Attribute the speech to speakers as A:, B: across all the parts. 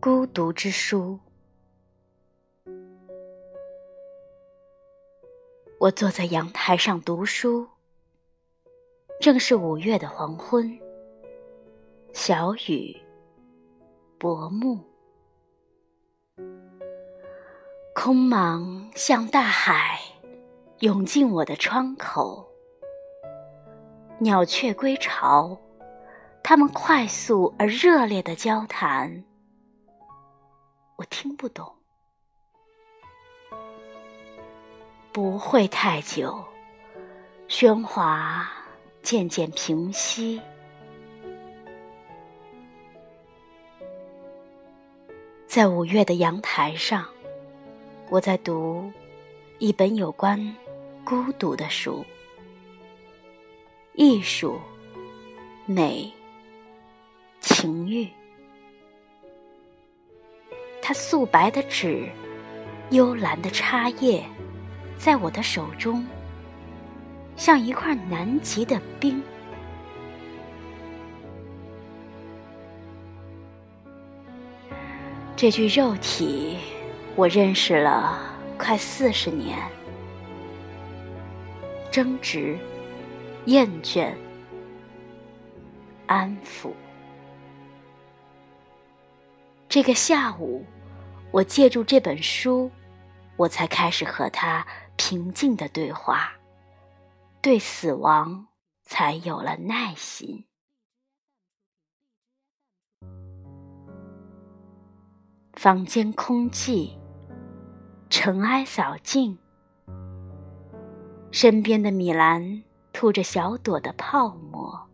A: 孤独之书。我坐在阳台上读书，正是五月的黄昏，小雨，薄暮，空茫像大海，涌进我的窗口。鸟雀归巢，它们快速而热烈的交谈，我听不懂。不会太久，喧哗渐渐平息。在五月的阳台上，我在读一本有关孤独的书。艺术、美、情欲，它素白的纸，幽蓝的插页，在我的手中，像一块南极的冰。这具肉体，我认识了快四十年，争执。厌倦，安抚。这个下午，我借助这本书，我才开始和他平静的对话，对死亡才有了耐心。房间空寂，尘埃扫尽，身边的米兰。吐着小朵的泡沫，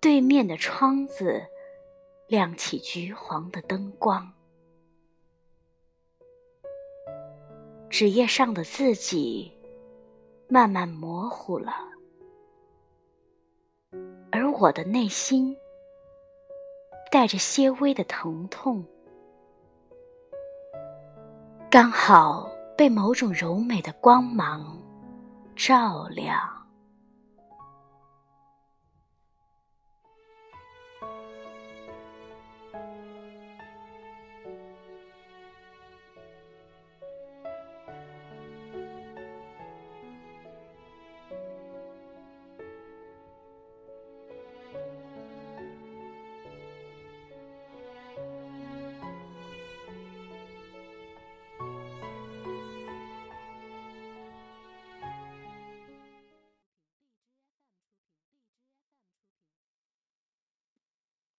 A: 对面的窗子亮起橘黄的灯光，纸页上的字迹慢慢模糊了，而我的内心带着些微的疼痛，刚好被某种柔美的光芒。照亮。